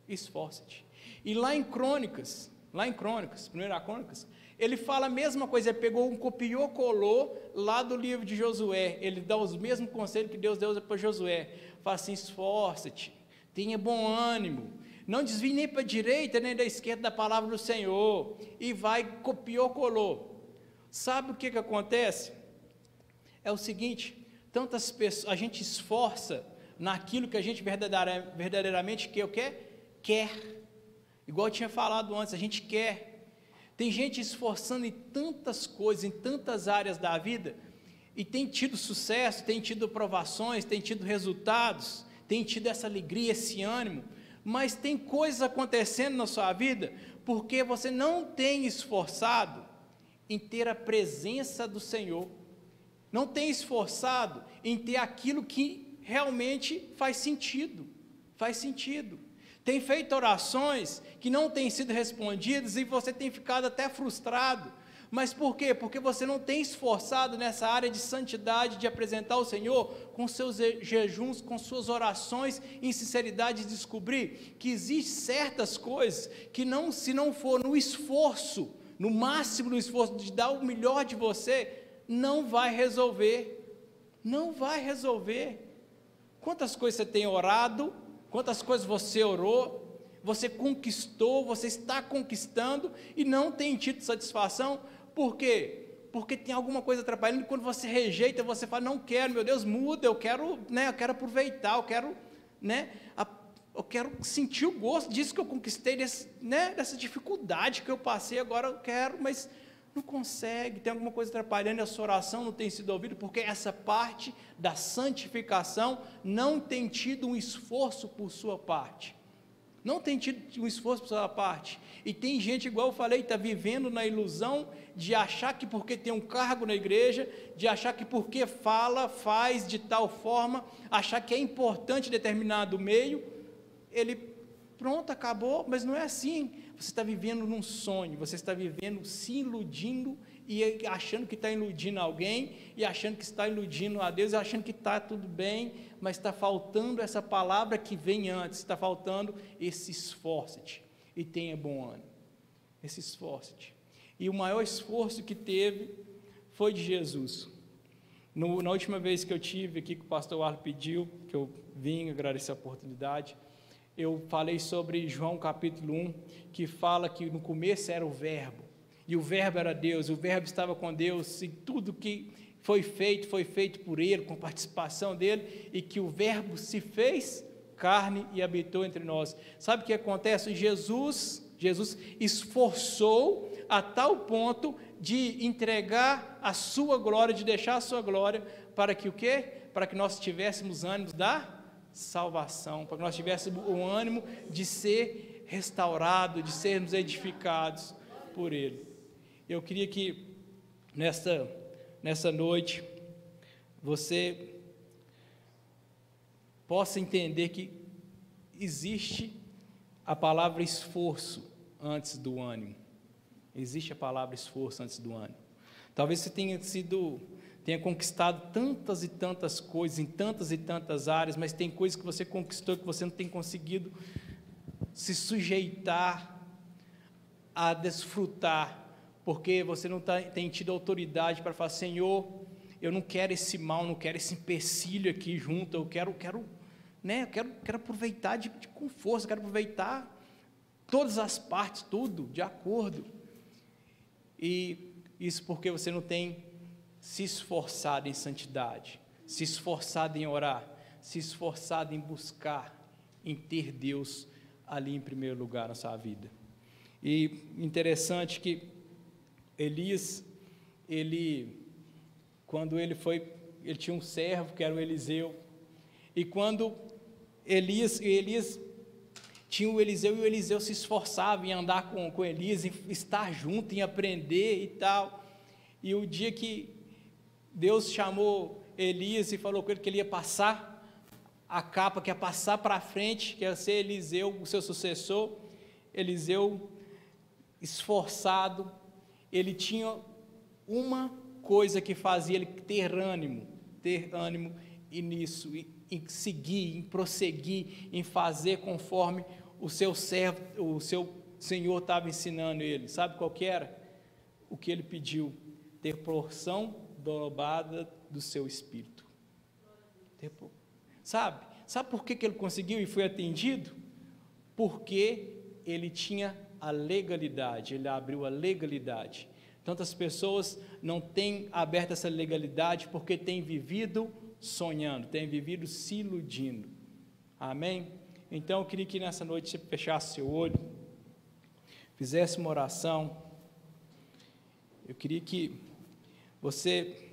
Esforça-te. E lá em Crônicas, lá em Crônicas, primeira Crônicas, ele fala a mesma coisa, ele pegou um copiou, colou lá do livro de Josué. Ele dá os mesmos conselhos que Deus deu para Josué. Fala assim: esforça-te, tenha bom ânimo, não desvie nem para a direita nem da esquerda da palavra do Senhor, e vai, copiou, colou. Sabe o que, que acontece? É o seguinte: tantas pessoas, a gente esforça naquilo que a gente verdadeiramente quer, o quer? Quer. Igual eu tinha falado antes, a gente quer. Tem gente esforçando em tantas coisas, em tantas áreas da vida, e tem tido sucesso, tem tido provações, tem tido resultados, tem tido essa alegria, esse ânimo, mas tem coisas acontecendo na sua vida porque você não tem esforçado em ter a presença do Senhor, não tem esforçado em ter aquilo que realmente faz sentido, faz sentido. Tem feito orações que não têm sido respondidas e você tem ficado até frustrado mas por quê? Porque você não tem esforçado nessa área de santidade, de apresentar o Senhor com seus jejuns, com suas orações, em sinceridade, de descobrir que existem certas coisas que não, se não for no esforço, no máximo no esforço de dar o melhor de você, não vai resolver. Não vai resolver. Quantas coisas você tem orado? Quantas coisas você orou? Você conquistou, você está conquistando e não tem tido satisfação? Por quê? Porque tem alguma coisa atrapalhando e quando você rejeita, você fala, não quero, meu Deus, muda, eu quero, né, eu quero aproveitar, eu quero, né, a, eu quero sentir o gosto disso que eu conquistei, desse, né, dessa dificuldade que eu passei, agora eu quero, mas não consegue, tem alguma coisa atrapalhando, a sua oração não tem sido ouvida, porque essa parte da santificação não tem tido um esforço por sua parte. não tem tido um esforço por sua parte. E tem gente, igual eu falei, está vivendo na ilusão de achar que porque tem um cargo na igreja, de achar que porque fala, faz de tal forma, achar que é importante determinado meio, ele, pronto, acabou, mas não é assim. Você está vivendo num sonho, você está vivendo se iludindo e achando que está iludindo alguém, e achando que está iludindo a Deus, e achando que está tudo bem, mas está faltando essa palavra que vem antes, está faltando esse esforço-te e tenha bom ânimo. Esse esforço-te. E o maior esforço que teve foi de Jesus. No, na última vez que eu tive aqui, que o pastor Arlo pediu, que eu vim agradecer a oportunidade, eu falei sobre João capítulo 1, que fala que no começo era o Verbo, e o Verbo era Deus, o Verbo estava com Deus, e tudo que foi feito, foi feito por Ele, com participação dele, e que o Verbo se fez carne e habitou entre nós. Sabe o que acontece? Jesus, Jesus esforçou a tal ponto de entregar a sua glória, de deixar a sua glória, para que o quê? Para que nós tivéssemos ânimos da salvação, para que nós tivéssemos o ânimo de ser restaurado, de sermos edificados por Ele. Eu queria que nesta, nessa noite você possa entender que existe a palavra esforço antes do ânimo. Existe a palavra esforço antes do ânimo. Talvez você tenha sido tenha conquistado tantas e tantas coisas em tantas e tantas áreas, mas tem coisas que você conquistou que você não tem conseguido se sujeitar a desfrutar porque você não tá, tem tido autoridade para falar, Senhor, eu não quero esse mal, não quero esse empecilho aqui junto, eu quero, quero, né, eu quero, quero aproveitar de, de, com força, quero aproveitar todas as partes, tudo, de acordo. E isso porque você não tem se esforçado em santidade, se esforçado em orar, se esforçado em buscar, em ter Deus ali em primeiro lugar na sua vida. E interessante que Elias, ele, quando ele foi, ele tinha um servo que era o Eliseu, e quando Elias, Elias tinha o Eliseu e o Eliseu se esforçava em andar com, com Elias, em estar junto, em aprender e tal. E o dia que Deus chamou Elias e falou com ele que ele ia passar a capa, que ia passar para frente, que ia ser Eliseu, o seu sucessor, Eliseu esforçado, ele tinha uma coisa que fazia ele ter ânimo, ter ânimo e nisso, e, em seguir, em prosseguir, em fazer conforme o seu servo, o seu Senhor estava ensinando ele. Sabe qual que era? O que ele pediu? Ter porção dobrada do seu espírito. Sabe? Sabe por que, que ele conseguiu e foi atendido? Porque ele tinha a legalidade, ele abriu a legalidade. Tantas pessoas não têm aberto essa legalidade porque têm vivido sonhando, têm vivido se iludindo. Amém? Então eu queria que nessa noite você fechasse seu olho, fizesse uma oração. Eu queria que você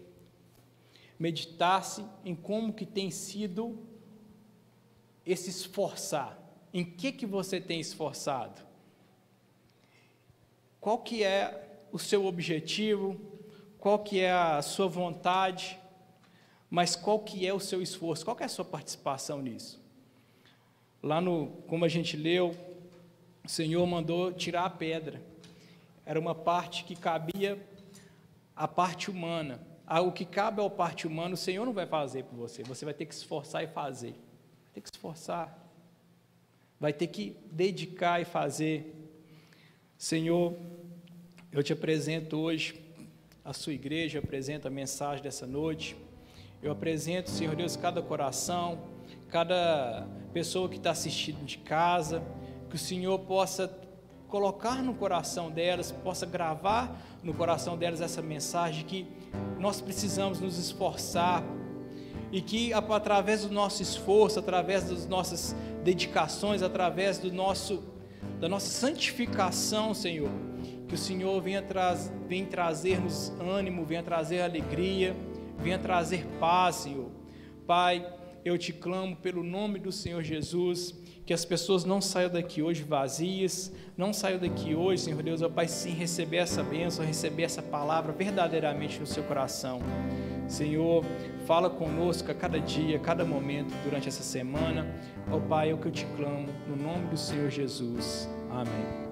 meditasse em como que tem sido esse esforçar. Em que que você tem esforçado? qual que é o seu objetivo, qual que é a sua vontade, mas qual que é o seu esforço, qual que é a sua participação nisso? Lá no, como a gente leu, o Senhor mandou tirar a pedra. Era uma parte que cabia à parte humana. Ah, o que cabe à parte humana, o Senhor não vai fazer por você. Você vai ter que esforçar e fazer. Vai ter que esforçar. Vai ter que dedicar e fazer. Senhor, eu te apresento hoje a sua igreja, eu apresento a mensagem dessa noite. Eu apresento, Senhor Deus, cada coração, cada pessoa que está assistindo de casa, que o Senhor possa colocar no coração delas, possa gravar no coração delas essa mensagem que nós precisamos nos esforçar e que através do nosso esforço, através das nossas dedicações, através do nosso da nossa santificação, Senhor. Que o Senhor venha, tra venha trazer-nos ânimo, venha trazer alegria, venha trazer paz, Senhor. Pai, eu te clamo pelo nome do Senhor Jesus, que as pessoas não saiam daqui hoje vazias, não saiam daqui hoje, Senhor Deus, ó Pai, sem receber essa bênção, receber essa palavra verdadeiramente no seu coração. Senhor, fala conosco a cada dia, a cada momento durante essa semana. Ó Pai, é o que eu te clamo, no nome do Senhor Jesus. Amém.